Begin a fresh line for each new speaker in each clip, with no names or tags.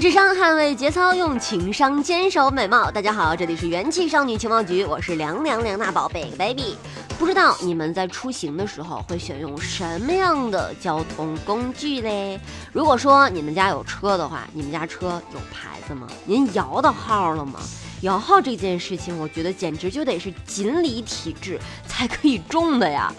智商捍卫节操，用情商坚守美貌。大家好，这里是元气少女情报局，我是凉凉凉大宝贝 baby。不知道你们在出行的时候会选用什么样的交通工具嘞？如果说你们家有车的话，你们家车有牌子吗？您摇到号了吗？摇号这件事情，我觉得简直就得是锦鲤体质才可以中的呀。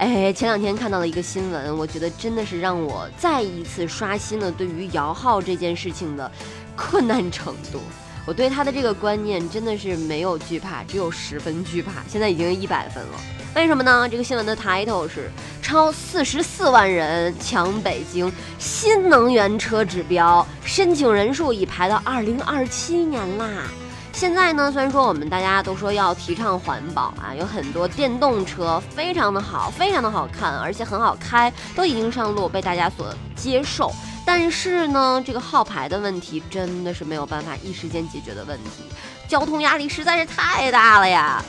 哎，前两天看到了一个新闻，我觉得真的是让我再一次刷新了对于摇号这件事情的困难程度。我对他的这个观念真的是没有惧怕，只有十分惧怕。现在已经一百分了，为什么呢？这个新闻的 title 是超四十四万人抢北京新能源车指标，申请人数已排到二零二七年啦。现在呢，虽然说我们大家都说要提倡环保啊，有很多电动车非常的好，非常的好看，而且很好开，都已经上路被大家所接受。但是呢，这个号牌的问题真的是没有办法一时间解决的问题，交通压力实在是太大了呀。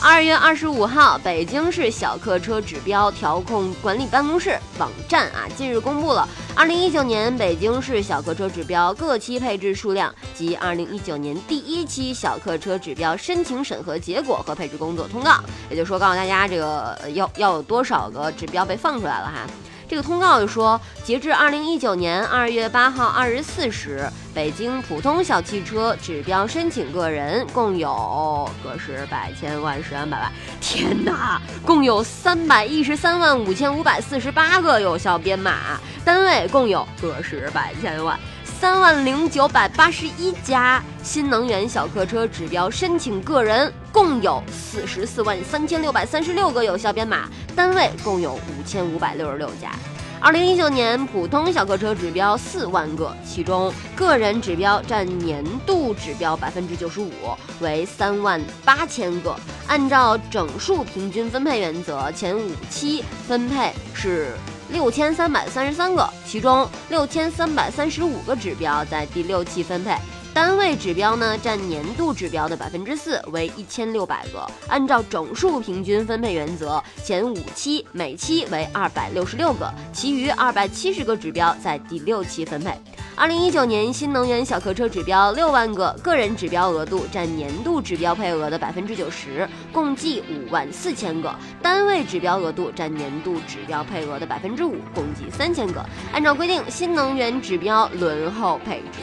二月二十五号，北京市小客车指标调控管理办公室网站啊，近日公布了二零一九年北京市小客车指标各期配置数量及二零一九年第一期小客车指标申请审核结果和配置工作通告。也就是说，告诉大家这个要要有多少个指标被放出来了哈。这个通告就说，截至二零一九年二月八号二十四时，北京普通小汽车指标申请个人共有个十百千万十万百万，天哪，共有三百一十三万五千五百四十八个有效编码，单位共有个十百千万。三万零九百八十一家新能源小客车指标申请个人共有四十四万三千六百三十六个有效编码，单位共有五千五百六十六家。二零一九年普通小客车指标四万个，其中个人指标占年度指标百分之九十五，为三万八千个。按照整数平均分配原则，前五期分配是。六千三百三十三个，其中六千三百三十五个指标在第六期分配，单位指标呢占年度指标的百分之四，为一千六百个。按照整数平均分配原则，前五期每期为二百六十六个，其余二百七十个指标在第六期分配。二零一九年新能源小客车指标六万个，个人指标额度占年度指标配额的百分之九十，共计五万四千个；单位指标额度占年度指标配额的百分之五，共计三千个。按照规定，新能源指标轮候配置。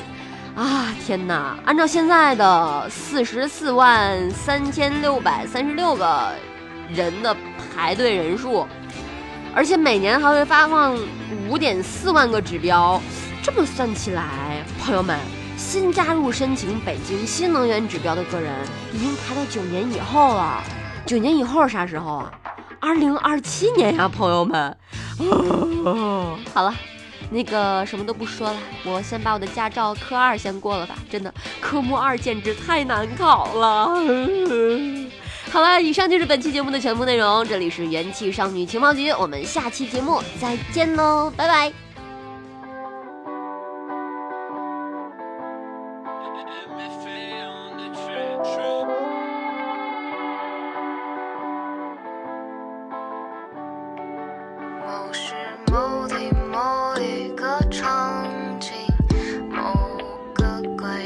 啊，天哪！按照现在的四十四万三千六百三十六个人的排队人数，而且每年还会发放五点四万个指标。这么算起来，朋友们，新加入申请北京新能源指标的个人已经排到九年以后了。九年以后是啥时候啊？二零二七年呀，朋友们。好了，那个什么都不说了，我先把我的驾照科二先过了吧。真的，科目二简直太难考了。好了，以上就是本期节目的全部内容。这里是元气少女情报局，我们下期节目再见喽，拜拜。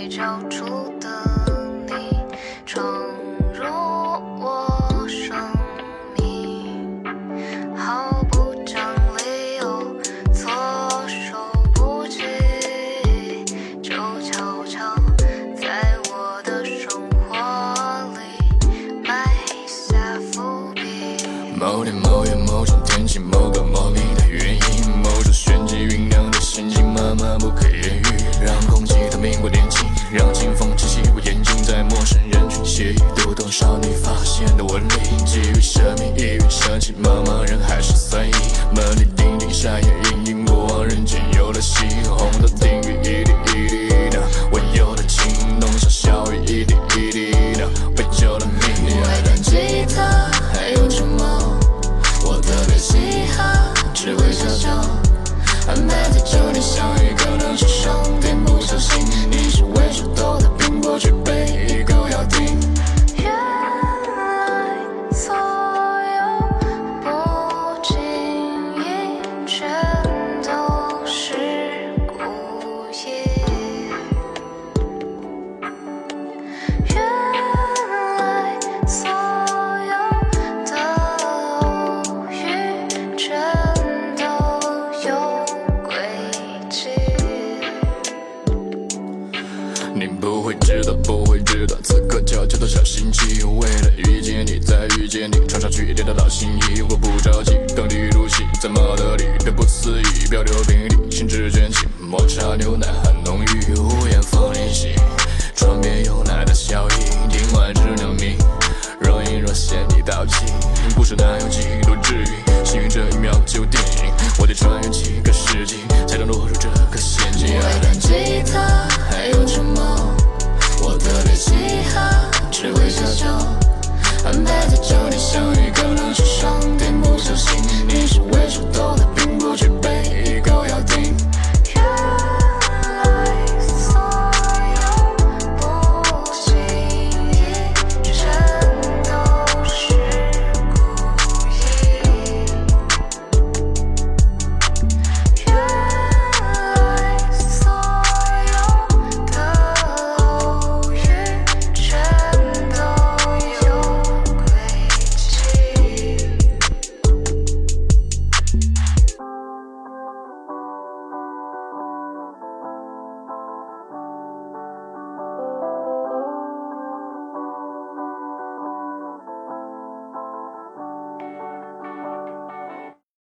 交出。为了遇见你，再遇见你，穿上去叠的老新衣。我不着急，等你入戏，在马德里的不思议，漂流瓶里，心智卷起，抹茶牛奶很浓郁，屋檐风铃响，窗边有奶的笑意，听完只能命，若隐若现地道歉，不是男友记。